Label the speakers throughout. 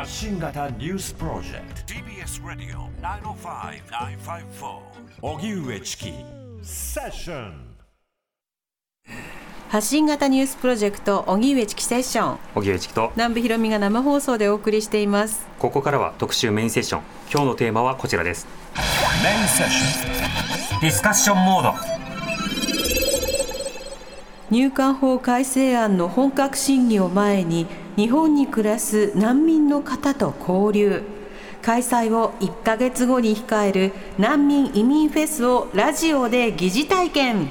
Speaker 1: 発信型ニュースプロジェクト。TBS ラディオ905-954おぎゅうえちきセッション
Speaker 2: 発信型ニュースプロジェクト荻上チキセッション。
Speaker 3: 荻上チキと。
Speaker 2: 南部ひろみが生放送でお送りしています。
Speaker 3: ここからは特集メインセッション。今日のテーマはこちらです。
Speaker 1: メインセッション。
Speaker 3: ディスカッションモード。
Speaker 2: 入管法改正案の本格審議を前に日本に暮らす難民の方と交流。開催を1ヶ月後に控える難民移民フェスをラジオで疑似体験。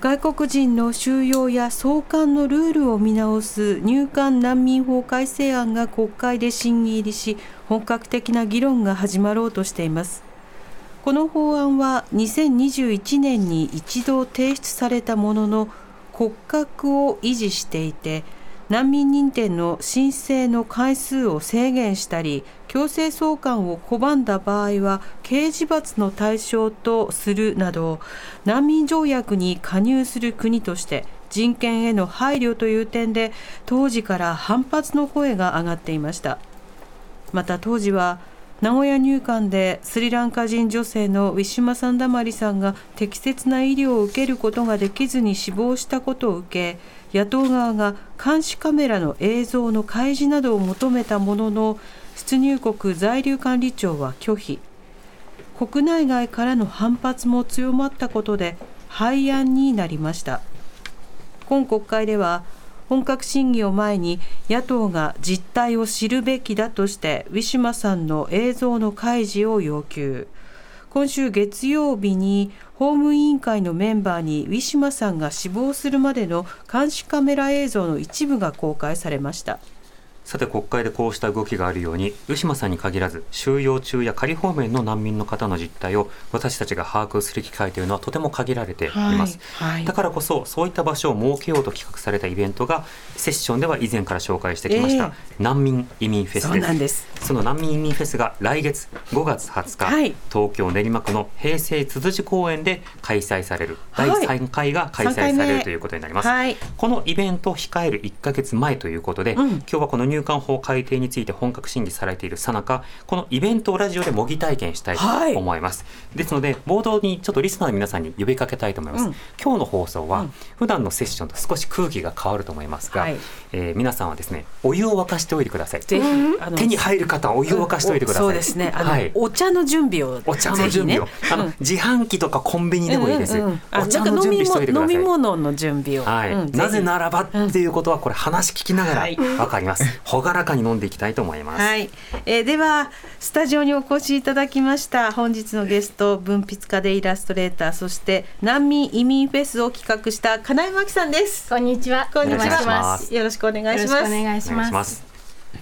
Speaker 2: 外国人の収容や送還のルールを見直す入管難民法改正案が国会で審議入りし本格的な議論が始まろうとしています。この法案は2021年に一度提出されたものの骨格を維持していて難民認定の申請の回数を制限したり強制送還を拒んだ場合は刑事罰の対象とするなど難民条約に加入する国として人権への配慮という点で当時から反発の声が上がっていました。また当時は名古屋入管でスリランカ人女性のウィシュマ・サンダマリさんが適切な医療を受けることができずに死亡したことを受け野党側が監視カメラの映像の開示などを求めたものの出入国在留管理庁は拒否。国内外からの反発も強まったことで廃案になりました。今国会では本格審議を前に野党が実態を知るべきだとしてウィシュマさんの映像の開示を要求。今週月曜日に法務委員会のメンバーにウィシュマさんが死亡するまでの監視カメラ映像の一部が公開されました。
Speaker 3: さて国会でこうした動きがあるようにウシマさんに限らず収容中や仮放免の難民の方の実態を私たちが把握する機会というのはとても限られています、
Speaker 2: はいはい。
Speaker 3: だからこそそういった場所を設けようと企画されたイベントがセッションでは以前から紹介してきました、難民移民フェス
Speaker 2: そう
Speaker 3: です
Speaker 2: なんです。
Speaker 3: その難民移民フェスが来月5月20日、
Speaker 2: はい。
Speaker 3: 東京練馬区の平成つづじ公園で開催される
Speaker 2: はい
Speaker 3: 第3回が開催されるということになります、
Speaker 2: はい。
Speaker 3: このイベントを控える1ヶ月前ということで、
Speaker 2: うん。
Speaker 3: 今日はこの入管法改定について本格審議されているさなかこのイベントをラジオで模擬体験したいと
Speaker 2: はい。
Speaker 3: 思います、ですので冒頭にちょっとリスナーの皆さんに呼びかけたいと思います、
Speaker 2: うん。
Speaker 3: 今日の放送は、
Speaker 2: うん。
Speaker 3: 普段のセッションと少し空気が変わると思いますが、
Speaker 2: はい。
Speaker 3: えー皆さんはですねお湯を沸かしておいてください。
Speaker 2: ぜひ
Speaker 3: 手に入る方はお湯を沸かしておいてください、
Speaker 2: そうですね。
Speaker 3: はい。
Speaker 2: お茶の準備を
Speaker 3: お茶の準備を、あの自販機とかコンビニでもいいです、
Speaker 2: うんうんうん。あ
Speaker 3: お茶の準備しておいてください。
Speaker 2: 飲み物の準備を、
Speaker 3: はい。
Speaker 2: うん。
Speaker 3: なぜな
Speaker 2: ら
Speaker 3: らばっていうことはこれ話聞きながら
Speaker 2: はい。
Speaker 3: わかります、朗らかに飲んでいきたいと思います、
Speaker 2: はい、えーではスタジオにお越しいただきました本日のゲスト文筆家でイラストレーターそして難民移民フェスを企画した金井真紀さんです。
Speaker 4: こんにちは。
Speaker 2: こんにち
Speaker 3: お願いし
Speaker 2: は
Speaker 3: ます。
Speaker 2: よろしくお願いし
Speaker 4: よろしく
Speaker 2: ます。
Speaker 4: お願いします。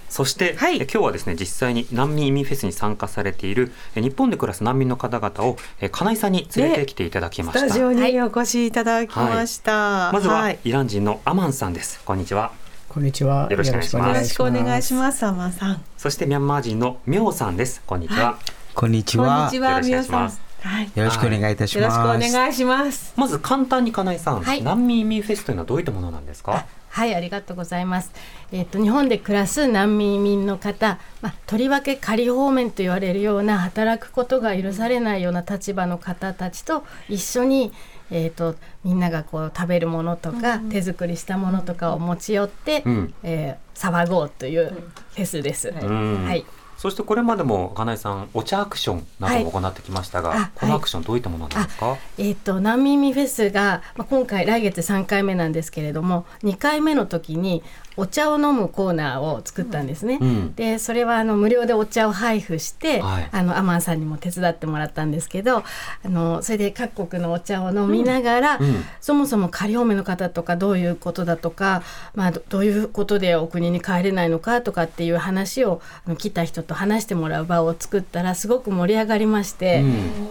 Speaker 3: そして、
Speaker 2: はい。
Speaker 3: え今日はですね実際に難民移民フェスに参加されているえ日本で暮らす難民の方々をえ金井さんに連れてきていただきました、
Speaker 2: スタジオにお越しいただきました、
Speaker 3: まずはいイラン人のアマンさんです。こんにちは
Speaker 5: こんにちは。
Speaker 3: よろしくお願いします
Speaker 2: よろしくお願いし
Speaker 5: す。
Speaker 2: ますアマンさん
Speaker 3: そしてミャンマー人のミョウさんですこんにちは、
Speaker 5: こんにち
Speaker 2: こん
Speaker 5: は。
Speaker 2: にちは
Speaker 3: よろしくお願
Speaker 2: 皆さん
Speaker 3: いします
Speaker 2: はい
Speaker 5: よろしくお願いいたし
Speaker 2: よろしくお
Speaker 5: ます。
Speaker 2: 願いします
Speaker 3: まず簡単に金井さん、
Speaker 4: はい
Speaker 3: 難民移民フェスというのはどういったものなんですか？
Speaker 4: はい、ありがとうございます。えっ、と日本で暮らす難民移民の方、まあとりわけ仮放免と言われるような働くことが許されないような立場の方たちと一緒に。えー、とみんながこう食べるものとか、手作りしたものとかを持ち寄って、
Speaker 3: うん。
Speaker 4: えー騒ごうというフェスです。
Speaker 3: ん。
Speaker 4: はい、
Speaker 3: そしてこれまでも金井さんお茶アクションなどを行ってきましたが、
Speaker 4: はい。あ
Speaker 3: このアクションどういったものなんですか、
Speaker 4: えっ、と難民ミフェスが、まあ、今回来月3回目なんですけれども2回目の時にお茶を飲むコーナーを作ったんですね。
Speaker 3: うん。
Speaker 4: でそれはあの無料でお茶を配布して、
Speaker 3: はい。
Speaker 4: あのアマンさんにも手伝ってもらったんですけどあのそれで各国のお茶を飲みながら、
Speaker 3: うん。
Speaker 4: そもそも仮放免の方とかどういうことだとか、まあ、どどういうことでお国に帰れないのかとかっていう話をあの来た人と話してもらう場を作ったらすごく盛り上がりまして。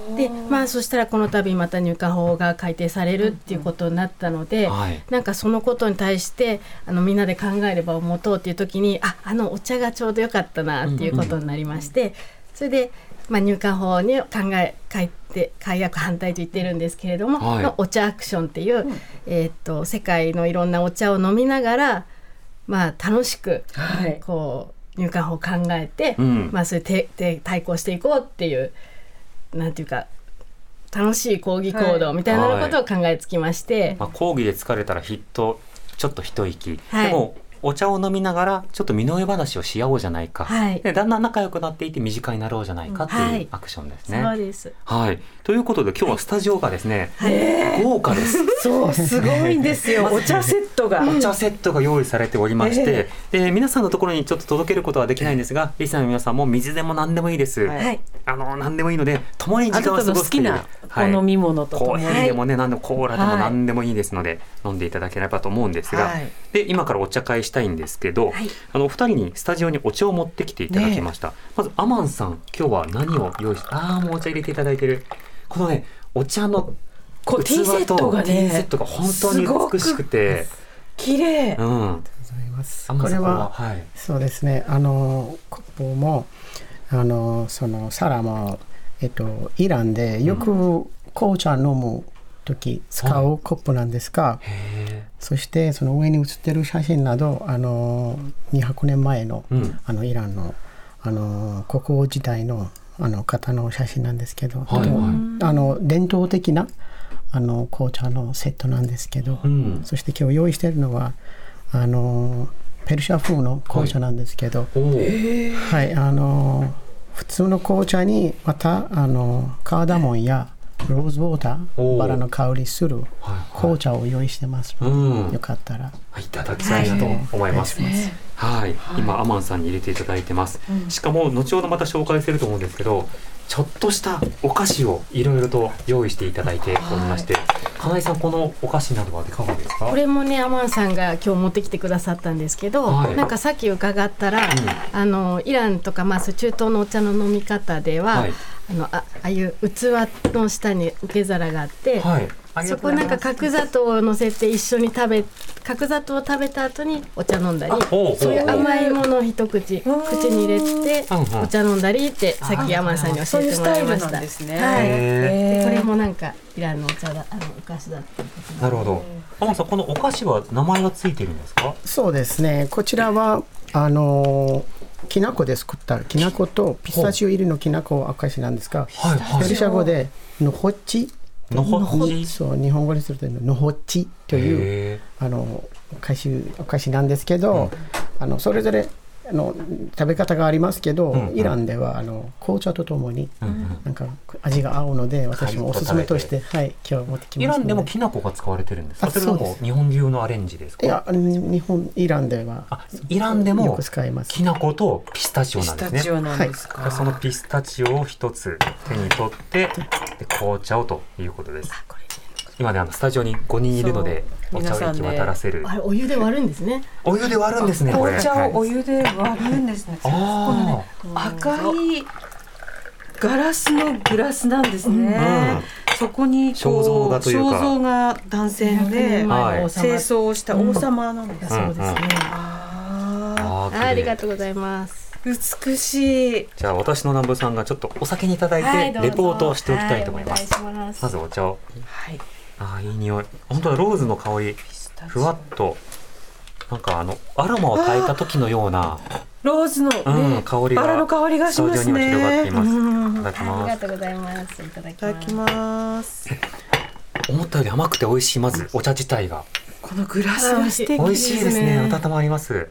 Speaker 3: うん。
Speaker 4: でまあそしたらこの度また入管法が改定されるっていうことになったので、
Speaker 3: はい。
Speaker 4: なんかそのことに対してあのみんなで考えればを持とうっていう時にああのお茶がちょうどよかったなっていうことになりまして、それで、まあ、入管法に考え変えて解約反対と言ってるんですけれども、
Speaker 3: はい。
Speaker 4: のお茶アクションっていう、えーっと世界のいろんなお茶を飲みながら、まあ、楽しく
Speaker 2: はい。
Speaker 4: こう入管法を考えて、
Speaker 3: うん。
Speaker 4: まあ、それでで対抗していこうっていうなんていうか楽しい抗議行動みたいなことを考えつきまして、
Speaker 3: まあ、講義で疲れたらひっとちょっと一息、
Speaker 4: はい。
Speaker 3: でもお茶を飲みながらちょっと身の上話をし合おうじゃないか、
Speaker 4: はい。
Speaker 3: でだんだん仲良くなっていって身近になろうじゃないかって
Speaker 4: はい。いう
Speaker 3: アクションです
Speaker 4: そう
Speaker 3: ね。
Speaker 4: です。
Speaker 3: はい、ということで今日はスタジオがですね、豪華です。
Speaker 2: そうすごいんですよ。お茶セットが、
Speaker 3: お茶セットが用意されておりまして、で皆さんのところにちょっと届けることはできないんですが、リスナーの皆さんも水でも何でもいいです。
Speaker 2: はい。
Speaker 4: はい。
Speaker 3: あの何でもいいので共に時間を過ごすという
Speaker 2: お飲み物とと
Speaker 3: コーヒーでもね、何でもコーラでも
Speaker 2: はい
Speaker 3: 何でもいいですので、飲んでいただければと思うんですが、
Speaker 2: はい
Speaker 3: で今からお茶会したいんですけど、
Speaker 4: はい
Speaker 3: あのお二人にスタジオにお茶を持ってきていただきました。まずアマンさん、今日は何を用意して、ああもうお茶入れていただいてる。このねお茶の
Speaker 2: こうティーセットがね
Speaker 3: ティーセットが本当に美しくて、
Speaker 2: 綺麗
Speaker 3: うん。
Speaker 5: ございます。
Speaker 3: アマンさん
Speaker 5: これは
Speaker 3: はい。
Speaker 5: そうですね。あのコップもあのその皿もえっとイランでよく紅茶飲む時使うコップなんですが、
Speaker 3: へ
Speaker 5: そしてその上に写ってる写真などあの200年前の、
Speaker 3: うん
Speaker 5: あのイランのあの国王時代のあの方の写真なんですけど、
Speaker 3: はいはい
Speaker 5: あの伝統的なあの紅茶のセットなんですけど、
Speaker 3: え。うん。
Speaker 5: そして今日用意しているのはあのペルシャ風の紅茶なんですけど、
Speaker 3: おお。
Speaker 5: はい、あの普通の紅茶にまたあのカーダモンやローズウォータ
Speaker 3: おー。
Speaker 5: ーバラの香りする
Speaker 3: はい
Speaker 5: 紅茶を用意してますので、
Speaker 3: うん。
Speaker 5: よかったら。
Speaker 3: いただきたいなと思います。はい、今アマンさんに入れていただいてます。しかも後ほどまた紹介すると思うんですけど、ちょっとしたお菓子をいろいろと用意していただいておりまして、金井さんこのお菓子などはいかがですか？
Speaker 4: これもねアマンさんが今日持ってきてくださったんですけど、
Speaker 3: はい
Speaker 4: なんかさっき伺ったら、あのイランとかまあ中東のお茶の飲み方では、
Speaker 3: はい
Speaker 4: あのあああいう器の下に受け皿があって、
Speaker 3: はい。
Speaker 4: そこないんか角砂糖を乗せて一緒に食べ角砂糖を食べた後にお茶飲んだりそういう甘いものを一口口に入れてお茶飲んだりってさっきアマンさんに教えてもらいました。
Speaker 2: なんですね。
Speaker 4: はい。これもなんかイランのお茶だあのお菓子だっていうことで
Speaker 3: なるほど。アマンさんこのお菓子は名前がついているんですか？
Speaker 5: そうですね。こちらはあのきな粉で作ったきな粉とピスタチオ入りのきな粉証なんですが、ペルシャ語でのほっち
Speaker 3: のほっち？
Speaker 5: そう日本語にするとのほっちという
Speaker 3: へ
Speaker 5: あのお菓子お菓子なんですけど、あのそれぞれあの食べ方がありますけど、
Speaker 3: うんうん
Speaker 5: イランではあの紅茶とともに
Speaker 3: ーうんうん
Speaker 5: なんか味が合うので私もおすすめとして、はい、今日持ってきま
Speaker 3: イラ
Speaker 5: すの
Speaker 3: ンでもきな粉が使われてるんですか？
Speaker 5: あ
Speaker 3: それとも
Speaker 5: そうです
Speaker 3: 日本流のアレンジですか？
Speaker 5: いや日本イランでは
Speaker 3: あ、イランで
Speaker 5: よ
Speaker 3: も
Speaker 5: く使います
Speaker 3: きな粉とピスタチオ
Speaker 2: ピ
Speaker 3: なんですね
Speaker 2: スタチ。オなんですか？
Speaker 3: そのピスタチオを一つ手に取ってで紅茶をということです。今ねあのスタジオに5人いるので
Speaker 2: そう
Speaker 3: お茶を行き渡らせる。
Speaker 4: あれお湯で割るんですね。
Speaker 3: お湯で割るんですねこれ。
Speaker 2: 紅茶をお
Speaker 3: はい
Speaker 2: 湯で割るんですね。
Speaker 3: あ
Speaker 2: 赤いガラスのグラスなんですね。そこにこう
Speaker 3: 肖像画というか
Speaker 2: 肖像が男性の
Speaker 4: 200
Speaker 2: ね
Speaker 4: 年前の王様
Speaker 2: 清掃をした王様なんです。
Speaker 4: そうですね。
Speaker 2: あ
Speaker 3: あ
Speaker 4: りがとうございます。
Speaker 2: ー美しい。
Speaker 3: じゃあ私の南部さんがちょっとお酒にいただいてレポートをしておきたいと思います。
Speaker 4: はいお願いします
Speaker 3: まずお茶を。
Speaker 2: はい。
Speaker 3: あーいい匂い。本当だローズの香りふわっとなんかあのアロマを焚いた時のような
Speaker 2: ローズの
Speaker 3: うん
Speaker 2: ね、
Speaker 3: 香りが
Speaker 2: バラの香りがします
Speaker 3: スタジオには広がって
Speaker 2: ね。
Speaker 3: います。
Speaker 2: うん
Speaker 3: いただき
Speaker 4: あり
Speaker 3: ます。
Speaker 4: がとうございます。いただきます。
Speaker 3: 思ったより甘くて美味しいまずお茶自体が
Speaker 2: このグラスが素敵
Speaker 3: 美味しいですね。
Speaker 4: いいですね
Speaker 3: 温まります。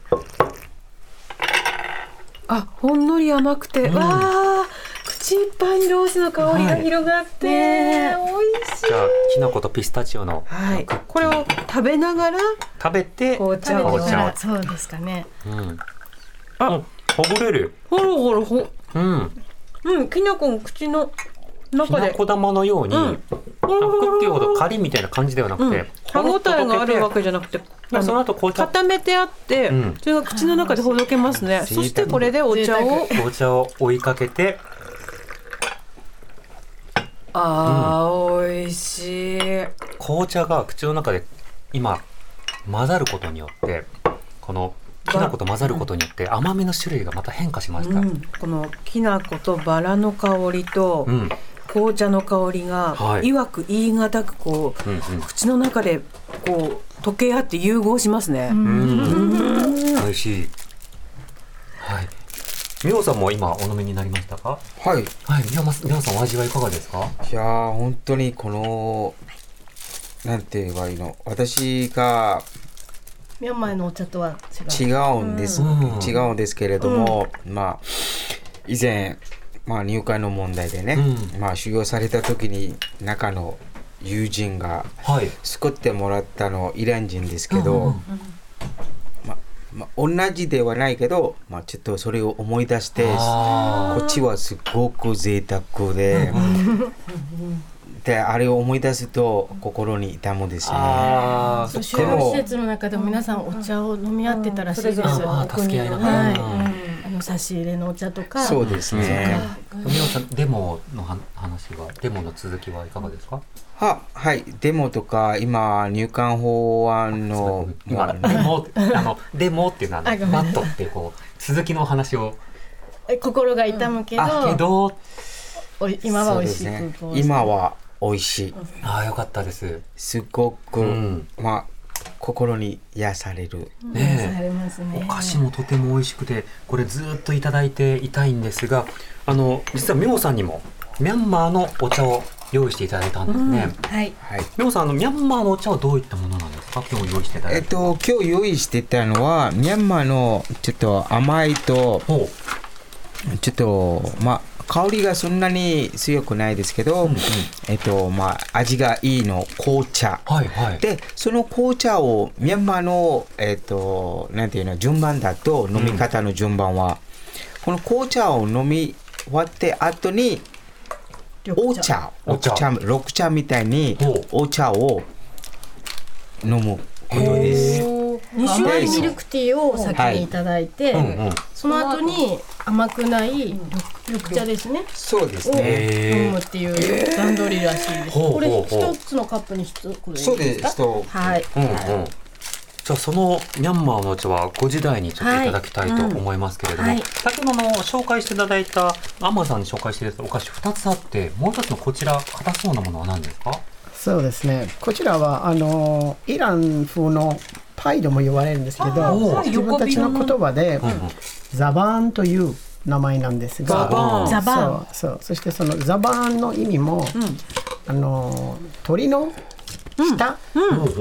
Speaker 2: あほんのり甘くて、
Speaker 3: うん
Speaker 2: わあ口いっぱいにロースの香りが広がって、
Speaker 4: ね
Speaker 2: 美味しい
Speaker 3: じゃあきな粉とピスタチオの
Speaker 2: はい。これを食べながら
Speaker 3: 食べて
Speaker 2: 紅茶を。
Speaker 4: そうですかね。
Speaker 3: うん。
Speaker 2: あ。
Speaker 3: うん。ほぐれる。
Speaker 2: ほろほろほ
Speaker 3: うん。
Speaker 2: うん。きな粉が口の
Speaker 3: き
Speaker 2: 中で。
Speaker 3: なこ玉のように、
Speaker 2: うん。
Speaker 3: あクッキーほどカリみたいな感じではなくて、
Speaker 2: 歯ごたえがあるわ
Speaker 3: け
Speaker 2: けじゃなくて
Speaker 3: まあ、その後紅茶
Speaker 2: 固めてあって、
Speaker 3: うん。
Speaker 2: それが口の中でほどけますね。そしてこれでお茶を。
Speaker 3: 紅茶を追いかけて
Speaker 2: あー、美味しい
Speaker 3: 紅茶が口の中で今混ざることによってこのきな粉と混ざることによって甘みの種類がまた変化しました。
Speaker 2: うん、このきな粉とバラの香りと
Speaker 3: うん
Speaker 2: 紅茶の香りが、
Speaker 3: はい
Speaker 2: いわく言い難くこう
Speaker 3: うんうん
Speaker 2: 口の中でこう溶け合って融合しますね。
Speaker 3: うん美味しい。はい。みおさんも今お飲みになりましたか？
Speaker 6: はい。い
Speaker 3: はい。みおまみおさんお味はいかがですか？
Speaker 6: やー、本当にこの、なんて言えばいいの？私が
Speaker 4: ミャンマーのお茶とは違う
Speaker 6: 違うんです。
Speaker 3: うん
Speaker 6: 違うんですけれども、まあ、以前、まあ入会の問題でね、
Speaker 3: うん
Speaker 6: まあ修行された時に中の友人が
Speaker 3: はい。
Speaker 6: 作ってもらったのイラン人ですけど、
Speaker 3: うんうん
Speaker 6: ままあ、同じではないけど、まあ、ちょっとそれを思い出して
Speaker 3: あ
Speaker 6: こっちはすごく贅沢で、であれを思い出すと心に痛むですね。
Speaker 3: あー。
Speaker 4: そう
Speaker 3: そっか
Speaker 4: 収容施設の中でも皆さんお茶を飲み合ってたらしいです。
Speaker 3: あー助け合いの。
Speaker 4: い、
Speaker 3: うん
Speaker 4: あの差し入れのお茶とか。
Speaker 6: そうですね。
Speaker 3: みおさんデモのは話はデモの続きはいかがですか？
Speaker 6: ははい、デモとか今入管法案の
Speaker 3: 今
Speaker 6: まあ
Speaker 3: デモあのデモっていうのはあの
Speaker 4: あごめん
Speaker 3: バットってこう続きのお話を
Speaker 4: え心が痛むけど、
Speaker 3: あけど
Speaker 4: おい今は美味しい
Speaker 6: ね今は美味しい。
Speaker 3: ああよかったです。
Speaker 6: すごく、
Speaker 3: うん。
Speaker 6: まあ心に癒される。
Speaker 3: ね
Speaker 4: ね。
Speaker 3: お菓子もとても美味しくてこれずっといただいていたいんですがあの実はミョウさんにもミャンマーのお茶を用意していただいたんですね、
Speaker 4: はい。
Speaker 6: はい。
Speaker 3: ミョウさんあのミャンマーのお茶はどういったものなんですか？今日用意していただいた。
Speaker 6: えっと今日用意してたのはミャンマーのちょっと甘いと
Speaker 3: ほ
Speaker 6: ちょっとまあ香りがそんなに強くないですけど、えっとまあ味がいいの紅茶。
Speaker 3: うはいはい。
Speaker 6: でその紅茶をミャンマーのえっとなんていうの順番だと飲み方の順番は、この紅茶を飲み終わって後にお茶
Speaker 3: お茶。
Speaker 6: 緑茶みたいにお茶を飲むことです。
Speaker 2: 二種
Speaker 4: 甘い
Speaker 2: 類
Speaker 4: ミルクティーを先にいただいて、
Speaker 3: うんうん
Speaker 4: その後に甘くない緑緑茶ですね。
Speaker 6: そうです
Speaker 4: を
Speaker 6: ね。
Speaker 4: 飲むっていう段取りらしいです。これ一つのカップに一つこれ
Speaker 6: そうです
Speaker 4: か？
Speaker 6: そう
Speaker 4: はい。
Speaker 3: うんうんじゃあそのミャンマーのお茶はご時代にちょっといただきたいと思いますけれども、
Speaker 4: はいうん
Speaker 3: 先ほどの紹介していただいたアマさんに紹介していただいたお菓子2つあってもう一つのこちら硬そうなものは何ですか？
Speaker 5: そうですね。こちらはあのイラン風のパイとも言われるんですけ
Speaker 2: あ
Speaker 5: ど、
Speaker 2: ー
Speaker 5: 自分たちの言葉で、ザバーンという名前なんですが、
Speaker 3: ザバーン。
Speaker 5: そうそう。そしてそのザバーンの意味も、あの鳥の舌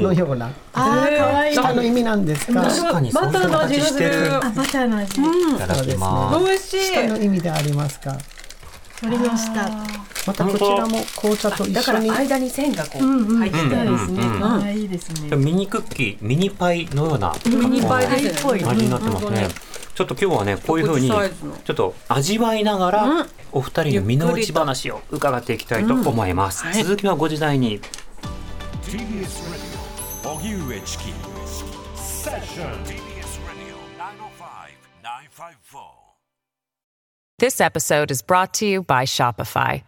Speaker 5: のような、
Speaker 4: あー可愛い。
Speaker 5: 舌の意味なんですが、
Speaker 2: バターの味がする。
Speaker 3: 形してる。
Speaker 4: あバターの味。
Speaker 3: いただきます
Speaker 2: 美味しい。
Speaker 5: 舌の意味でありますが、
Speaker 4: 鳥の舌。
Speaker 5: またこちらも紅茶と一
Speaker 2: だから
Speaker 5: 緒に。
Speaker 2: 間に線がこう
Speaker 4: うんうん。
Speaker 2: 入ってて、
Speaker 4: そうですね。
Speaker 3: うん
Speaker 4: 可愛いですね。
Speaker 3: ミニクッキーミニパイのような。
Speaker 2: ミニパイ
Speaker 4: っぽい
Speaker 3: 味になってますね、ちょっと今日はねこういうふうにちょっと味わいながらお二人の身の内話を伺っていきたいと思います、
Speaker 2: はい。
Speaker 3: 続きはご時代に。
Speaker 1: TBS Radio. 荻上チキセッション TBS Radio 905-954
Speaker 7: This episode is brought to you by Shopify.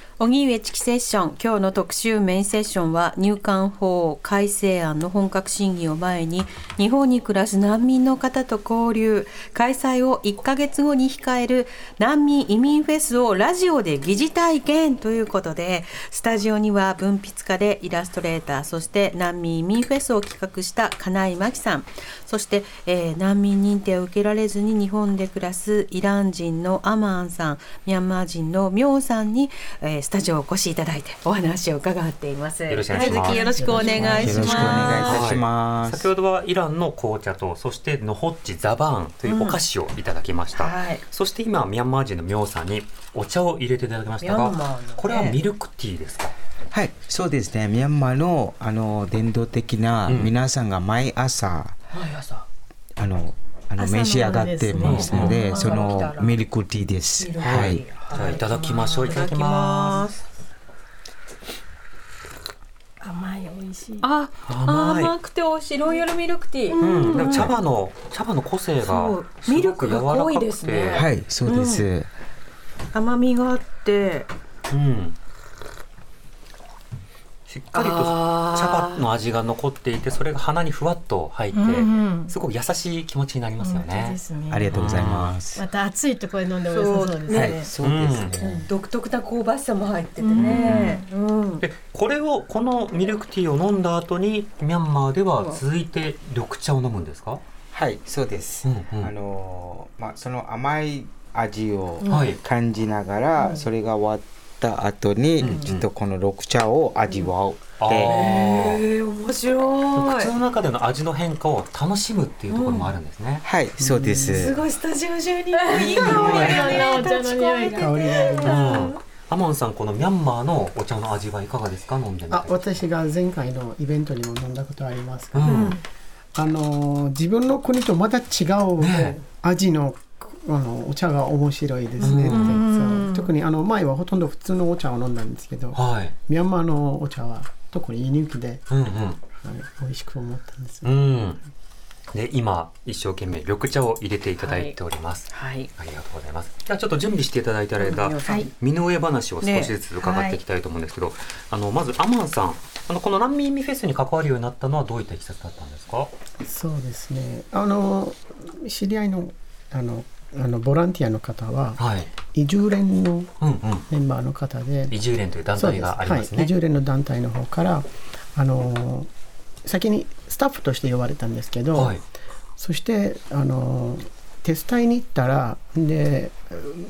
Speaker 2: 荻上チキセッション。今日の特集メインセッションは入管法改正案の本格審議を前に日本に暮らす難民の方と交流。開催を1ヶ月後に控える難民移民フェスをラジオで疑似体験ということでスタジオには文筆家でイラストレーターそして難民移民フェスを企画した金井真紀さん。そして、えー難民認定を受けられずに日本で暮らすイラン人のアマンさんミャンマー人のミョウさんに、えースタジオお越しいただいてお話を伺っています。
Speaker 3: よろしくお願いします
Speaker 2: よろしくお願いします。
Speaker 6: よろしくお願いいたします
Speaker 3: 先ほどはイランの紅茶とそしてノホッチザバーンというお菓子をいただきました、
Speaker 2: はい
Speaker 3: そして今ミャンマー人のミョウさんにお茶を入れていただきましたが
Speaker 2: ね
Speaker 3: これはミルクティーですか？
Speaker 6: はい、そうですね。ミャンマーのあの伝統的な
Speaker 3: うん
Speaker 6: 皆さんが毎朝、
Speaker 2: 毎朝
Speaker 6: あのあの召し上がってますので、
Speaker 2: うん
Speaker 6: その
Speaker 2: 朝起きたら
Speaker 6: ミルクティーです。はい。
Speaker 3: じゃあいただきましょう。いただきます。
Speaker 4: 甘い美味しい。
Speaker 2: あ、
Speaker 3: 甘い。
Speaker 2: 甘くて美味しい。ロイヤルミルクティー。
Speaker 3: うん、でも茶葉の茶葉の個性が
Speaker 2: そう。
Speaker 3: すごく
Speaker 2: ミルクが
Speaker 3: 柔らかくて。
Speaker 2: 濃いですね
Speaker 6: はい、そうです。
Speaker 2: 甘みがあって、
Speaker 3: うん、しっかりと
Speaker 2: あー。
Speaker 3: 茶葉の味が残っていてそれが鼻にふわっと入って、
Speaker 4: うんうん。
Speaker 3: すごく優しい気持ちになりますよね。
Speaker 4: ね。
Speaker 6: ありがとうございます。
Speaker 4: また暑いところで飲んでも良さそうですね。
Speaker 6: はい、そうですね。
Speaker 2: 独特な香ばしさも入っててね。うん。
Speaker 3: でこれをこのミルクティーを飲んだ後にミャンマーでは続いて緑茶を飲むんですか、
Speaker 6: はい、そうです。
Speaker 3: うんうん。
Speaker 6: あのまあその甘い味を
Speaker 3: はい。
Speaker 6: 感じながら、それが終わった後に、
Speaker 3: うんうん。
Speaker 6: ちょっとこの緑茶を味わう。
Speaker 3: あ
Speaker 6: で
Speaker 3: ー
Speaker 2: ええ面白い
Speaker 3: 口。の中での味の変化を楽しむっていうところもあるんですね。
Speaker 6: はい、そうです。
Speaker 2: すごいスタジオ中に。いい
Speaker 4: い。ろんなお茶の匂い。が
Speaker 5: 香りがあります
Speaker 3: うん。アモンさんこのミャンマーのお茶の味はいかがですか？飲んでみて。
Speaker 5: あ私が前回のイベントにも飲んだことありますけど、
Speaker 3: うん。
Speaker 5: あの自分の国とまた違う
Speaker 3: ね
Speaker 5: 味のあのお茶が面白いですね、
Speaker 4: うん。
Speaker 5: そう特にあの前はほとんど普通のお茶を飲んだんですけど
Speaker 3: はい。
Speaker 5: ミャンマーのお茶は特に輸入で、
Speaker 3: うん
Speaker 5: はい、美味しく思ったんです、
Speaker 3: うん。うん。で今一生懸命緑茶を入れていただいております。
Speaker 2: はい。
Speaker 3: ありがとうございます。じゃあちょっと準備していただいた間、
Speaker 2: はい
Speaker 3: 身の上話を少しずつ伺っていきたいと思うんですけど、あのまずアマンさん、あのこの難民ミフェスに関わるようになったのはどういったいきさつだったんですか？
Speaker 5: そうですねあの知り合いのあのあのボランティアの方は
Speaker 3: はい。
Speaker 5: 移住連の
Speaker 3: うんうん。
Speaker 5: メンバーの方で
Speaker 3: 移住連という団体があります
Speaker 5: はい、
Speaker 3: ね
Speaker 5: 移。住連の団体の方からあの先にスタッフとして呼ばれたんですけど、
Speaker 3: はい。
Speaker 5: そしてあの手伝いに行ったらで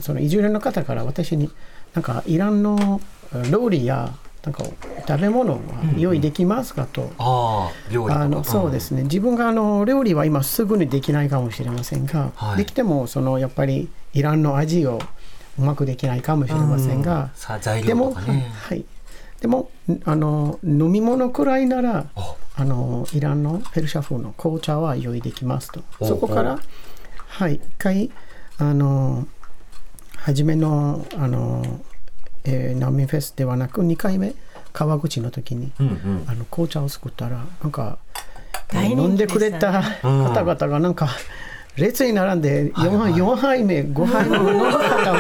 Speaker 5: その移住連の方から私になんかイランの料理やなんか食べ物は用意できますかと。
Speaker 3: ああ、料理とか。
Speaker 5: あのそうですね、自分があの料理は今すぐにできないかもしれませんが、
Speaker 3: はい。
Speaker 5: できてもそのやっぱりイランの味をうまくできないかもしれませんが、
Speaker 3: さ材
Speaker 5: でも、
Speaker 3: 料とかね。
Speaker 5: はい、でもあの飲み物くらいなら
Speaker 3: あ
Speaker 5: あのイランのペルシャ風の紅茶は用意できますと。
Speaker 3: お
Speaker 5: そこから
Speaker 3: お。
Speaker 5: はい。一回あの初めのあの、えー難民フェスではなく2回目川口の時に
Speaker 3: うんうん。
Speaker 5: あの紅茶を作ったらなんか、えー
Speaker 4: 大人気
Speaker 5: 飲んでくれた方々がなんか列に並んで 4,
Speaker 3: はいはい。
Speaker 5: 4杯目5杯目の飲む方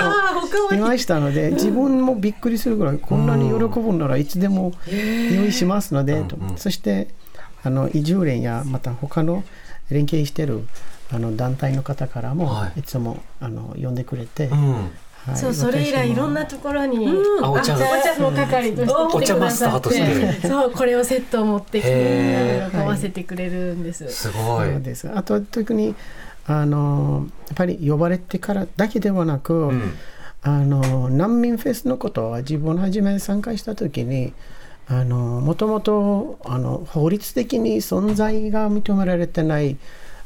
Speaker 5: も いましたので自分もびっくりするぐらいこんなに喜ぶならいつでも用意しますのでと
Speaker 3: うんうん。
Speaker 5: そしてあの移住連やまた他の連携してるあの団体の方からも
Speaker 3: はい。
Speaker 5: いつもあの呼んでくれて、
Speaker 3: うん。
Speaker 5: はい。
Speaker 4: そうそれ以来いろんなところに、
Speaker 3: あお茶。
Speaker 4: お茶の係として来てくださって
Speaker 3: お茶マスターとして。
Speaker 4: そうこれをセットを持ってきて
Speaker 3: へー。
Speaker 4: 喜ばせてくれるんです、
Speaker 3: すごい。
Speaker 5: そうです。あと特にあのやっぱり呼ばれてからだけではなく、
Speaker 3: うん。
Speaker 5: あの難民フェスのことは自分初め参加した時にあのもともとあの法律的に存在が認められてない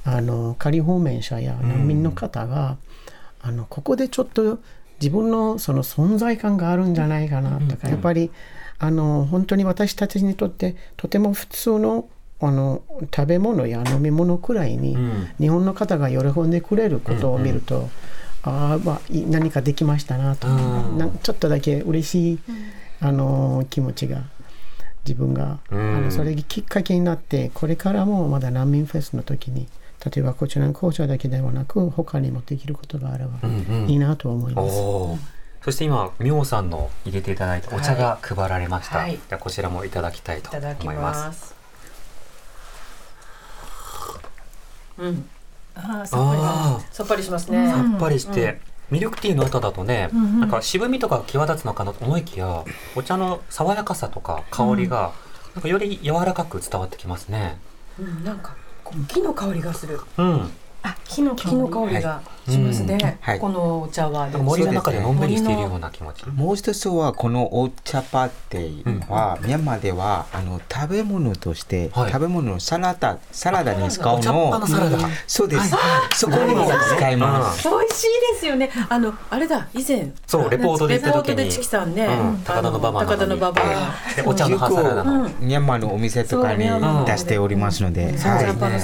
Speaker 5: あの仮放免者や難民の方が、あのここでちょっと自分のその存在感があるんじゃないかなとか、やっぱりあの本当に私たちにとってとても普通のあの食べ物や飲み物くらいに、
Speaker 3: うん。
Speaker 5: 日本の方が喜んでくれることを見ると、ああまあい何かできましたなと、
Speaker 3: うん。
Speaker 5: なんちょっとだけ嬉しい、あの気持ちが自分が、
Speaker 3: うん。
Speaker 5: あのそれがきっかけになってこれからもまだ難民フェスの時に例えばこちらの紅茶だけではなく他にもできることがあれば
Speaker 3: うんうん。
Speaker 5: いいなと思い
Speaker 3: お
Speaker 5: ます。
Speaker 3: おー。そして今妙さんの入れていただいたお茶が配られました、
Speaker 2: はい。
Speaker 3: じゃあこちらもいただきたいと思います。
Speaker 2: ます。うん。ああ、さっぱりしますね。
Speaker 3: さっぱりして、ミルクティーの後だとね、なんか渋みとか際立つのかなと思いきやお茶の爽やかさとか香りが、なんかより柔らかく伝わってきますね。
Speaker 2: うん、なんか木の香りがする。
Speaker 3: うん
Speaker 4: あ木の香り
Speaker 2: 木の香りがしますね。
Speaker 6: はい。
Speaker 2: このお茶は
Speaker 3: なんか森の中でのんびりしているような気持ち、
Speaker 6: もう一つはこのお茶パテは、ミャンマーではあの食べ物として、
Speaker 3: はい。
Speaker 6: 食べ物のサラダサラダに使う
Speaker 3: お茶っ葉
Speaker 6: の
Speaker 3: のサラダ
Speaker 6: そうです、そこにも使います、
Speaker 2: 美味しいですよね。あのあれだ。以前
Speaker 3: そうレポートで行った時に。
Speaker 2: レポートでチキさんね、
Speaker 3: うん。高田の馬場なのに。
Speaker 2: 高田の馬場。
Speaker 3: でお茶の葉サラダの、
Speaker 6: ミャンマーのお店とかに出しておりますので、
Speaker 2: サ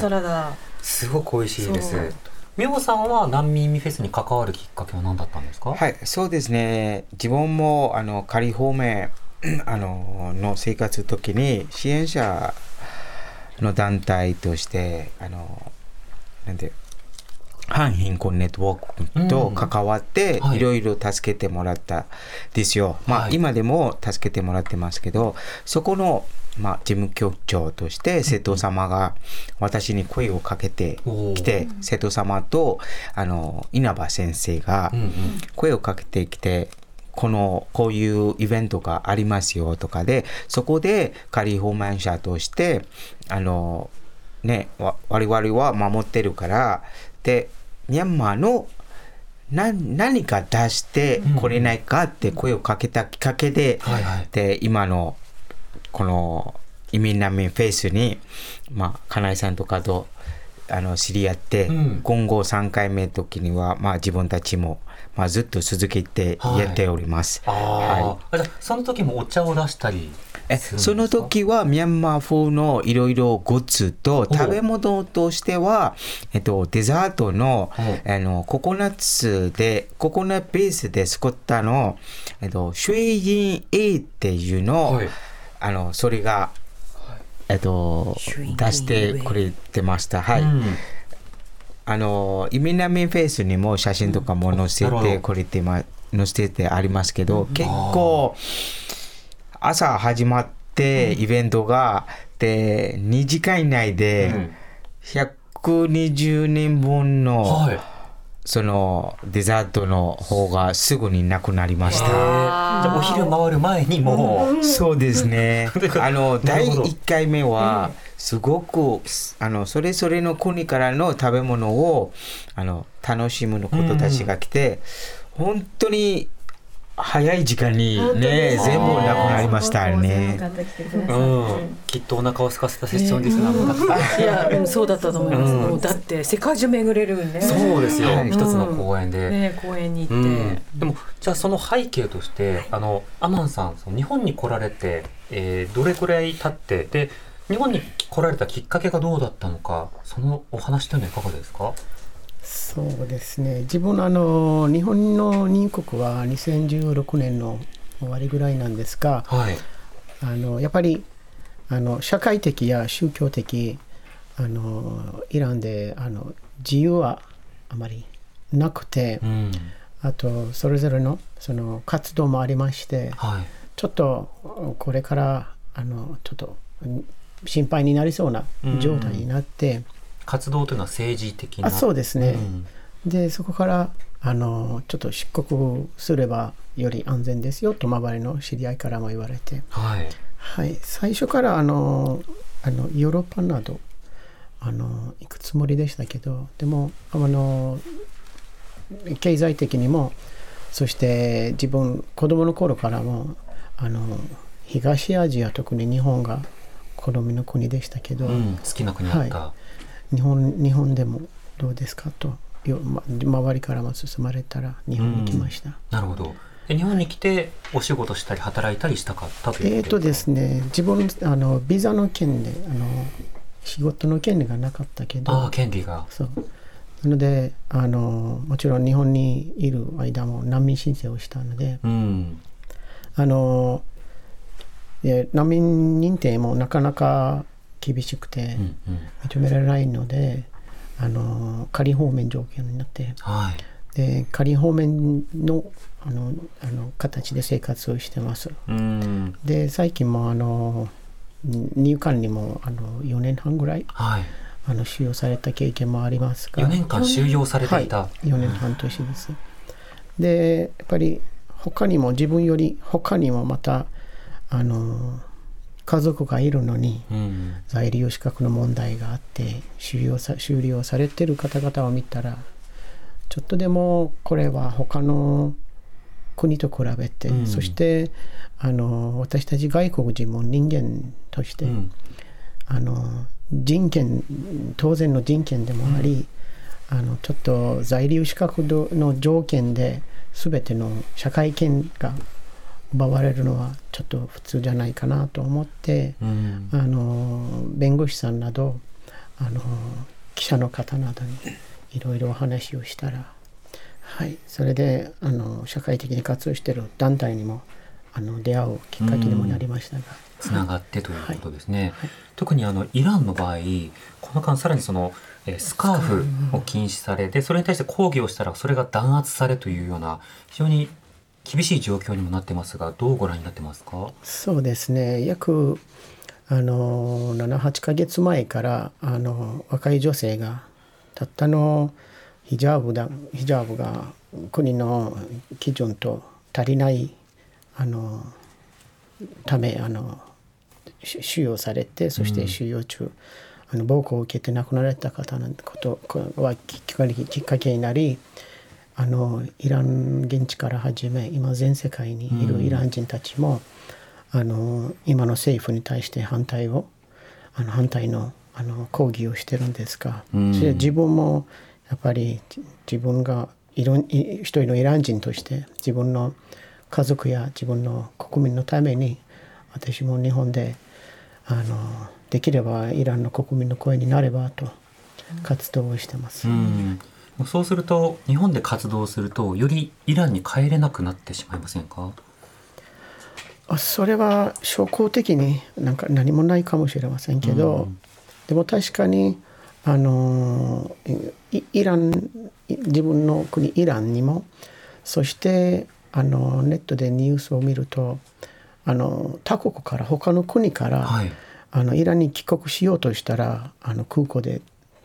Speaker 2: ラダ。
Speaker 3: すごく美味しいです。
Speaker 2: そう
Speaker 3: 妙さんは難民フェスに関わるきっかけは何だったんですか？
Speaker 6: はい、そうですね。自分もあの仮放免 あのの生活の時に支援者の団体としてあのなんて反貧困ネットワークと関わって
Speaker 3: はい。
Speaker 6: いろいろ助けてもらったですよ。まあ、
Speaker 3: はい。
Speaker 6: 今でも助けてもらってますけどそこの、まあ、事務局長として瀬戸様が私に声をかけてきて瀬戸様とあの稲葉先生が
Speaker 3: うんうん。
Speaker 6: 声をかけてきて、このこういうイベントがありますよとかでそこで仮訪問者としてあのねわ我々は守ってるからでミャンマーのな何か出してこれないかって声をかけたきっかけで、
Speaker 3: はいはい。
Speaker 6: で今のこの移民難民フェイスにまあ金井さんとかとあの知り合って、
Speaker 3: うん。
Speaker 6: 今後3回目の時にはまあ自分たちもまあずっと続けてやっております。は
Speaker 3: あじゃあその時もお茶を出したり
Speaker 6: えその時はミャンマー風のいろいろグッズと
Speaker 3: お
Speaker 6: 食べ物としては、えっと、デザートの
Speaker 3: お
Speaker 6: あのココナッツでココナッツベースで作ったの、えっと、シュエジン A っていうの、
Speaker 3: はい。
Speaker 6: あのそれが、えっと出してくれてました。はい、
Speaker 3: うん
Speaker 6: あのイミナミンフェイスにも写真とかも載せてくれてま載せてありますけど、結構朝始まってイベントが、で2時間以内で120人分の、
Speaker 3: はい。
Speaker 6: そのデザートの方がすぐになくなりました。
Speaker 3: じゃあお昼回る前にもう、
Speaker 6: そうですね。あの第
Speaker 3: なるほど。
Speaker 6: 1回目はすごくあのそれぞれの国からの食べ物をあの楽しむのことたちが来て、本当に早い時間にね全部なくなりましたね。
Speaker 3: うん、きっとお腹を空かせたセッションリスナーもたくさん
Speaker 2: いや、うんそうだったと思います。
Speaker 3: うん
Speaker 2: もうだって世界中巡れるね。
Speaker 3: そうですよ、
Speaker 6: はい
Speaker 3: 一つの公園で。
Speaker 2: ね公園に行って。
Speaker 3: うん、でもじゃあその背景としてあのアマンさんその日本に来られて、えーどれくらい経ってで日本に来られたきっかけがどうだったのかそのお話というのはいかがですか？
Speaker 5: そうですね。自分あの日本の入国は2016年の終わりぐらいなんですが
Speaker 3: はい。
Speaker 5: あのやっぱりあの社会的や宗教的あのイランであの自由はあまりなくて、
Speaker 3: うん。
Speaker 5: あとそれぞれのその活動もありまして
Speaker 3: はい。
Speaker 5: ちょっとこれからあのちょっとうん心配になりそうな状態になって、
Speaker 3: 活動というのは政治的な。
Speaker 5: あそうですね、
Speaker 3: うん。
Speaker 5: でそこからあのちょっと出国すればより安全ですよと周りの知り合いからも言われて、
Speaker 3: はい。
Speaker 5: はい、最初からあのあのヨーロッパなどあの行くつもりでしたけどでもあの経済的にもそして自分子供の頃からもあの東アジア特に日本が好みの国でしたけど、
Speaker 3: うん、好きな国だった、
Speaker 5: は日本日本でもどうですかと。よ、ま、周りからも勧まれたら日本に来ました。
Speaker 3: なるほど。で日本に来てお仕事したり働いたりしたかったという
Speaker 5: えーとですね、自分あのビザの件であの仕事の権利がなかったけど。
Speaker 3: ああ権利が。
Speaker 5: そう。なのであのもちろん日本にいる間も難民申請をしたので。
Speaker 3: うん。
Speaker 5: あので難民認定もなかなか厳しくて認められないので、あの仮放免条件になって。
Speaker 3: はい。
Speaker 5: で仮放免のあのあの形で生活をしてます。
Speaker 3: うん。
Speaker 5: で最近もあの入管にもあの4年半ぐらい
Speaker 3: はい。
Speaker 5: あの収容された経験もありますが。
Speaker 3: 4年間収容されていた、
Speaker 5: はい、4年半年です。でやっぱり他にも自分より他にもまたあの家族がいるのに
Speaker 3: うん。
Speaker 5: 在留資格の問題があって収容さ収容されてる方々を見たらちょっとでもこれは他の国と比べて、
Speaker 3: うん。
Speaker 5: そしてあの私たち外国人も人間として、
Speaker 3: うん。
Speaker 5: あの人権当然の人権でもあり、あのちょっと在留資格の条件で全ての社会権が奪われるのはちょっと普通じゃないかなと思って、
Speaker 3: うん。
Speaker 5: あの弁護士さんなどあの記者の方などにいろいろお話をしたら、はい、それであの社会的に活動している団体にもあの出会うきっかけにもなりましたが。
Speaker 3: つながってということですね、特にあのイランの場合この間さらにそのえースカーフを禁止されてそれに対して抗議をしたらそれが弾圧されというような非常に厳しい状況にもなってますがどうご覧になってますか？
Speaker 5: そうですね。約あの78ヶ月前からあの若い女性がたったのヒジャブだヒジャブが国の基準と足りないあのためあのし収容されてそして収容中、あの暴行を受けて亡くなられた方のことはきっかけになりあのイラン現地から始め今全世界にいるイラン人たちも、あの今の政府に対して反対をあの反対のあの抗議をしてるんですが、
Speaker 3: うん。
Speaker 5: それで自分もやっぱりじ自分がいろ一人のイラン人として自分の家族や自分の国民のために私も日本であのできればイランの国民の声になればと活動をしてます。
Speaker 3: うんそうすると日本で活動するとよりイランに帰れなくなってしまいませんか？
Speaker 5: あそれは証拠的になんか何もないかもしれませんけど、
Speaker 3: うん。
Speaker 5: でも確かにあのイイランい自分の国イランにもそしてあのネットでニュースを見るとあの他国から他の国から、
Speaker 3: はい。
Speaker 5: あのイランに帰国しようとしたらあの空港で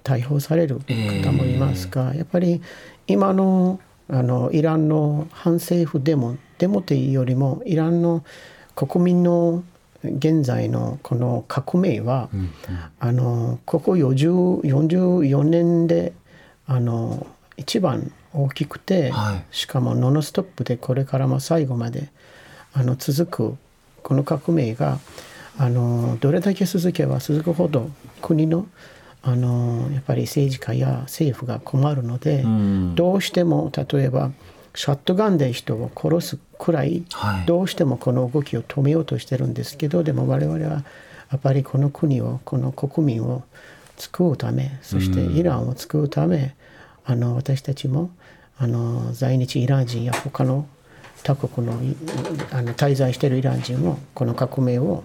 Speaker 5: 逮捕される方もいますが、やっぱり今のあのイランの反政府デモデモというよりもイランの国民の現在のこの革命は、
Speaker 3: うん
Speaker 5: あのここ40 44年であの一番大きくて、
Speaker 3: はい。
Speaker 5: しかもノンストップでこれからも最後まであの続くこの革命があのどれだけ続けば続くほど国のあのやっぱり政治家や政府が困るので、
Speaker 3: うん。
Speaker 5: どうしても例えばシャットガンで人を殺すくらい、
Speaker 3: はい。
Speaker 5: どうしてもこの動きを止めようとしてるんですけどでも我々はやっぱりこの国をこの国民を救うためそしてイランを救うため、あの私たちもあの在日イラン人や他の他国のいあの滞在しているイラン人もこの革命を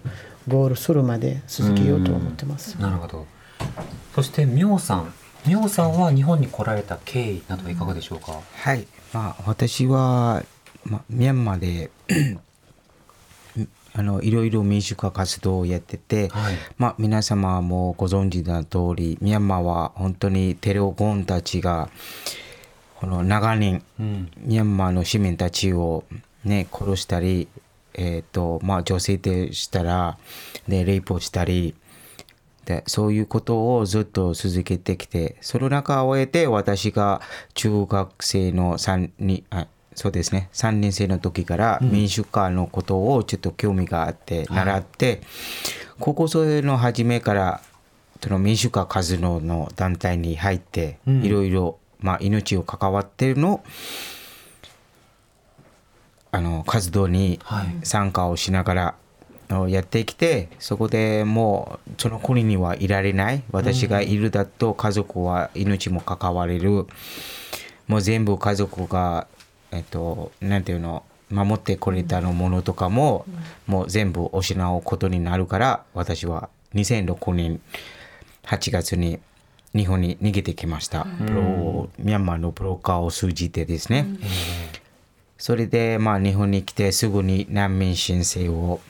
Speaker 5: ゴールするまで続けようと思ってます。
Speaker 3: なるほどそして妙さん。妙さんは日本に来られた経緯などはいかがでしょうか、
Speaker 6: はい、まあ、私は、まあ、ミャンマーで あのいろいろ民主化活動をやってて、
Speaker 3: はい。
Speaker 6: まあ、皆様もご存知の通りミャンマーは本当にテロゴンたちがこの長年
Speaker 3: うん。
Speaker 6: ミャンマーの市民たちを、ね、殺したり、えーとまあ、女性でしたらでレイプをしたりでそういうことをずっと続けてきてその中を終えて私が中学生の3にあそうですね3年生の時から民主化のことをちょっと興味があって習って、高校生の初めからその民主化活動の団体に入って
Speaker 3: うん。
Speaker 6: いろいろまあ命を関わってるのあの活動に
Speaker 3: はい。
Speaker 6: 参加をしながらあのやってきてそこでもうその国にはいられない私がいるだと家族は命も関われるもう全部家族がえっとなんていうの守ってくれたのものとかももう全部失うことになるから私は2006年8月に日本に逃げてきました、プロミャンマーのブローカーを通じてですね、それで、まあ、日本に来てすぐに難民申請を、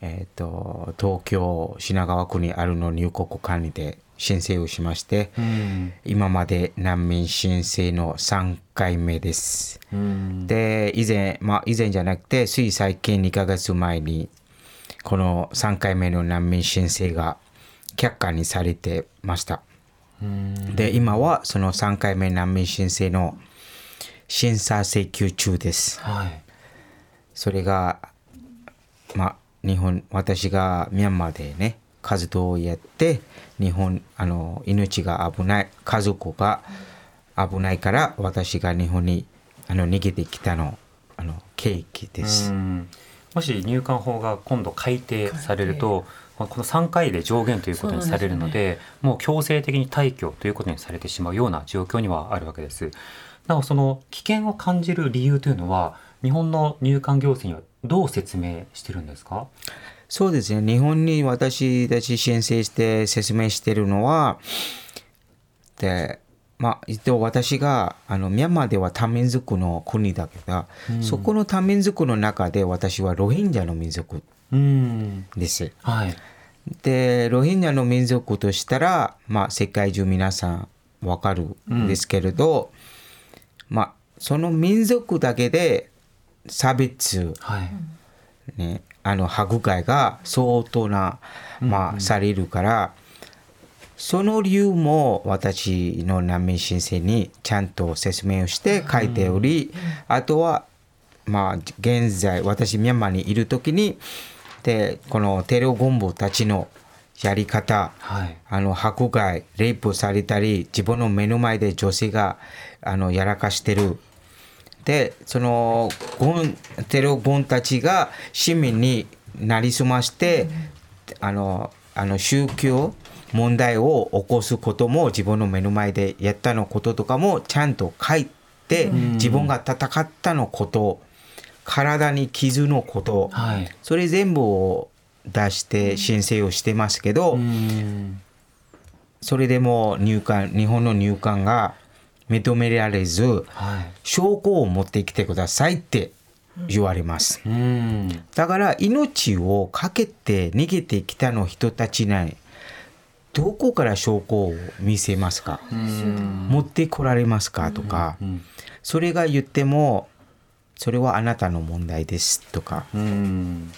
Speaker 6: えー、と東京品川区にあるの入国管理で申請をしまして、
Speaker 3: うん
Speaker 6: 今まで難民申請の3回目です。
Speaker 3: うん
Speaker 6: で以前まあ以前じゃなくてつい最近2ヶ月前にこの3回目の難民申請が却下にされてました。で今はその3回目難民申請の審査請求中です。
Speaker 3: はい
Speaker 6: それがまあ日本私がミャンマーでね活動をやって日本あの命が危ない家族が危ないから私が日本にあの逃げてきたのあの契機です。
Speaker 3: うんもし入管法が今度改定されるとこの3回で上限ということにされるのでもう強制的に退去ということにされてしまうような状況にはあるわけです。なおその危険を感じる理由というのは日本の入管行政にはどう説明してるんですか？
Speaker 6: そうですね。日本に私たち申請して説明してるのはでまあ一応私があのミャンマーでは多民族の国だけど、そこの多民族の中で私はロヒンジャの民族
Speaker 3: うん。
Speaker 6: です。
Speaker 3: はい。
Speaker 6: でロヒンジャの民族としたら、まあ、世界中皆さんわかるんですけれど、まあその民族だけで差別、
Speaker 3: はい。
Speaker 6: ね、あの迫害が相当な、まあ、されるから、その理由も私の難民申請にちゃんと説明をして書いており、あとは、まあ、現在私ミャンマーにいる時にでこのテロゴンボたちのやり方、
Speaker 3: はい。
Speaker 6: あの迫害レイプされたり自分の目の前で女性があのやらかしてるでその軍テロ軍たちが市民になりすまして、あのあの宗教問題を起こすことも自分の目の前でやったのこととかもちゃんと書いて、自分が戦ったのこと体に傷のこと、
Speaker 3: はい。
Speaker 6: それ全部を出して申請をしてますけど、
Speaker 3: うん。
Speaker 6: それでも入管日本の入管が認められず
Speaker 3: はい。
Speaker 6: 証拠を持ってきてくださいって言われます。
Speaker 3: うん。
Speaker 6: だから命を懸けて逃げてきたの人たちにどこから証拠を見せますか？
Speaker 3: うん。
Speaker 6: 持ってこられますか？とか
Speaker 3: うん。
Speaker 6: それが言ってもそれはあなたの問題ですとか。
Speaker 3: うん。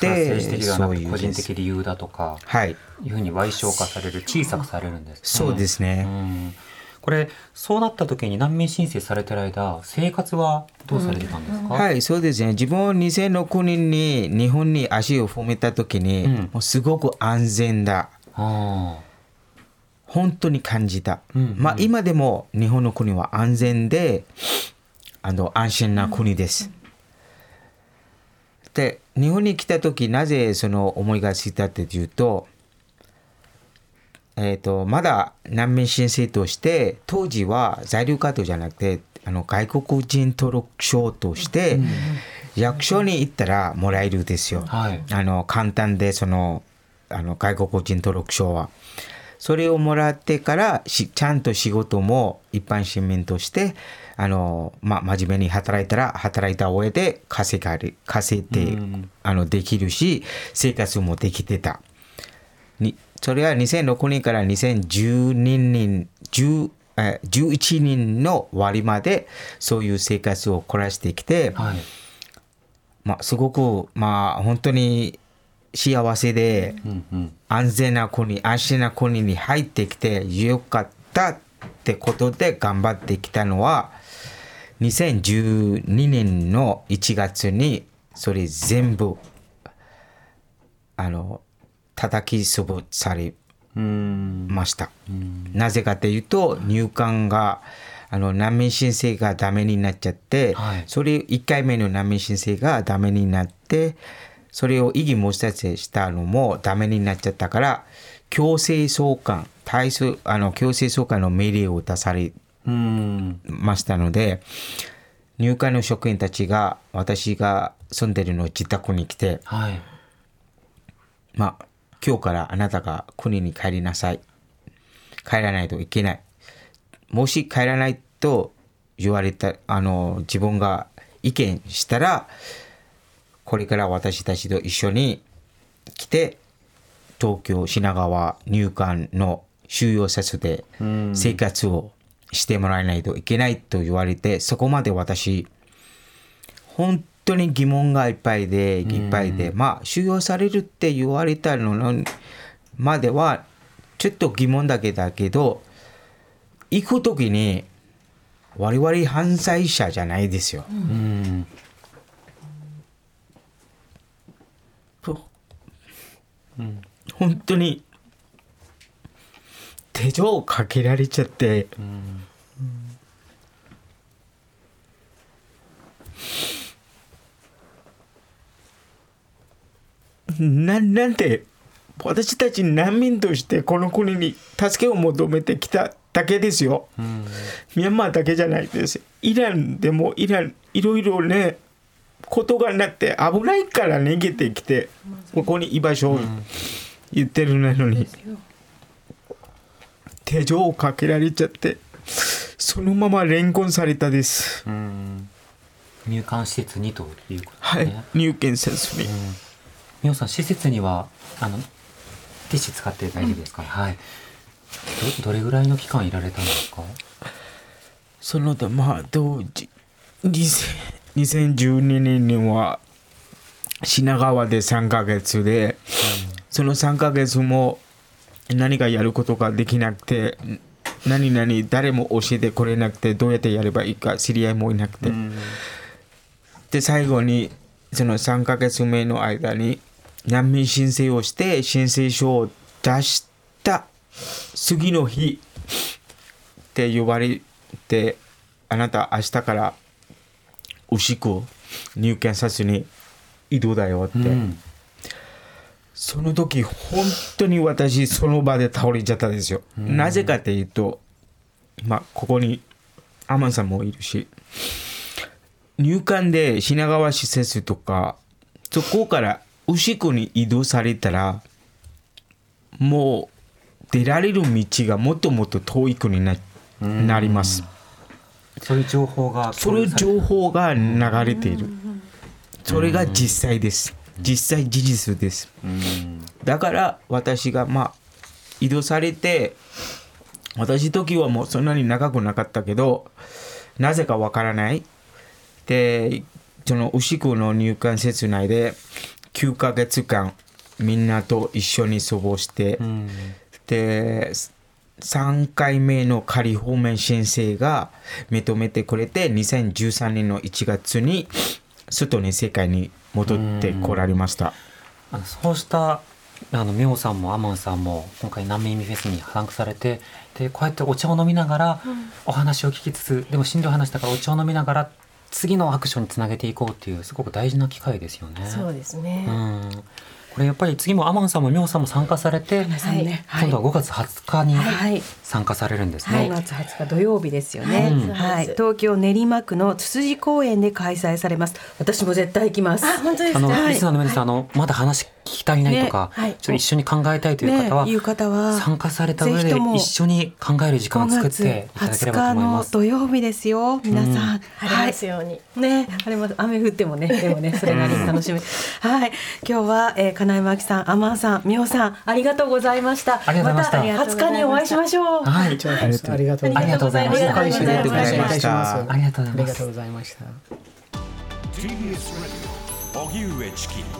Speaker 6: でそういう
Speaker 3: く個人的理由だとか。
Speaker 6: はい
Speaker 3: いうふうに賠償化される小さくされるんです、ね、
Speaker 6: そうですね
Speaker 3: うんこれそうなった時に難民申請されてる間生活はどうされてたんですか、
Speaker 6: はい、そうですね。自分は2006年に日本に足を踏めた時に、
Speaker 3: うん
Speaker 6: もうすごく安全だ。
Speaker 3: あ
Speaker 6: 本当に感じた。
Speaker 3: うんうん
Speaker 6: まあ今でも日本の国は安全で、あの安心な国です。で、日本に来た時なぜその思いがついたっていうと、えー、とまだ難民申請として当時は在留カードじゃなくてあの外国人登録証として役所に行ったらもらえるですよ。
Speaker 3: はい
Speaker 6: あの簡単でそのあの外国人登録証は。それをもらってからしちゃんと仕事も一般市民としてあの、ま、真面目に働いたら働いた上で稼がれ稼いで、
Speaker 3: うん
Speaker 6: あのできるし生活もできてた。にそれは2006年から2012年10え11年の終わりまでそういう生活を凝らしてきて、
Speaker 3: はい。
Speaker 6: まあ、すごくまあ本当に幸せで
Speaker 3: うんうん。
Speaker 6: 安全な国安心な国に入ってきてよかったってことで頑張ってきたのは2012年の1月にそれ全部あの叩き潰され
Speaker 3: うん。
Speaker 6: ました。
Speaker 3: うん。
Speaker 6: なぜかというと入管があの難民申請がダメになっちゃって、
Speaker 3: はい。
Speaker 6: それ1回目の難民申請がダメになってそれを異議申し立てしたのもダメになっちゃったから強制送還対すあの強制送還の命令を出され
Speaker 3: うん。
Speaker 6: ましたので入管の職員たちが私が住んでるの自宅に来て
Speaker 3: はい。
Speaker 6: まあ今日からあなたが国に帰りなさい。帰らないといけない。もし帰らないと言われたあの自分が意見したらこれから私たちと一緒に来て東京品川入管の収容施設で生活をしてもらえないといけないと言われてそこまで私本当に疑問がいっぱいでいっぱいで、まあ収容されるって言われたののまではちょっと疑問だけだけど行く時に我々犯罪者じゃないですよ。
Speaker 3: うん。
Speaker 6: 本当に手錠をかけられちゃって、ななんで私たち難民としてこの国に助けを求めてきただけですよ、ミャンマーだけじゃないです。イランでもイランいろいろねことがなくて危ないから逃げてきてここに居場所を言ってるのに。手錠をかけられちゃってそのまま連行されたです。
Speaker 3: うん。入管施設にということ
Speaker 6: はい
Speaker 3: ですね。
Speaker 6: 入管施設に
Speaker 3: みおさん施設にはあのティッシュ使って大丈夫ですか、はい。どどれぐらいの期間いられたんですか？
Speaker 6: その他まあ当時2000 2012年には品川で3ヶ月で、その3ヶ月も何かやることができなくて何々誰も教えてくれなくてどうやってやればいいか知り合いもいなくて、で最後にその3ヶ月目の間に難民申請をして申請書を出した次の日って呼ばれてあなた明日から牛久入管施設に移動だよって、
Speaker 3: うん。
Speaker 6: その時本当に私その場で倒れちゃったんですよ、なぜかっていうとまあここにアマンさんもいるし入管で品川施設とかそこから牛久に移動されたらもう出られる道がもっともっと遠いくにななります、
Speaker 3: そういう情報が
Speaker 6: その情報が流れている。それが実際です。実際事実です。
Speaker 3: うん
Speaker 6: だから私がまあ移動されて、私時はもうそんなに長くなかったけど、なぜかわからない。で、その牛久の入管施設内で9ヶ月間みんなと一緒に過ごして、
Speaker 3: うん
Speaker 6: で3回目の仮放免申請が認めてくれて2013年の1月に外に世界に戻ってこられました。
Speaker 3: あのそうしたあのミョウさんもアマンさんも今回難民フェスに参加されてでこうやってお茶を飲みながらお話を聞きつつ、でも診療話したからお茶を飲みながら次のアクションにつなげていこうっていうすごく大事な機会ですよね。
Speaker 4: そうですね。
Speaker 3: うん。これやっぱり次もアマンさんもミョウさんも参加されて、
Speaker 2: はい。ね
Speaker 3: 今度は5月20日に
Speaker 2: はい。
Speaker 3: 参加されるんです
Speaker 2: 5
Speaker 3: ね。
Speaker 2: 月20日土曜日ですよね、
Speaker 3: はい。
Speaker 4: そう
Speaker 2: はい、東京練馬区のつつじ公園で開催されます。私も絶対行きます。
Speaker 4: あ、本当ですか？
Speaker 3: あの、
Speaker 2: はい。
Speaker 3: リスナーの皆さん、あのまだ話聞き足りないとか、
Speaker 2: ねはい
Speaker 3: ちょっと一緒に考えたいという方は、
Speaker 2: う方は
Speaker 3: 参加された上で一緒に考える時間を作っていただければと
Speaker 2: 5月20日の
Speaker 3: 思います。
Speaker 2: 土曜日ですよ皆さん、
Speaker 3: うん
Speaker 4: 晴れ
Speaker 2: はい
Speaker 4: ますように。
Speaker 2: ね、晴れます。雨降ってもね、でもね、それなりに楽しみ。はい、今日は、えー、金井真紀さん、アマンさん、美穂さん、ありがとうございました。
Speaker 3: ありがとうございました
Speaker 2: た20日にお会いしましょう。
Speaker 3: はい、
Speaker 5: ありがとうござい
Speaker 3: ありがとうございました。
Speaker 2: ありがとうございました
Speaker 5: お願いいたします
Speaker 3: ありがとうございます
Speaker 5: ありがとうございました。
Speaker 1: TBS Radio 荻上チキ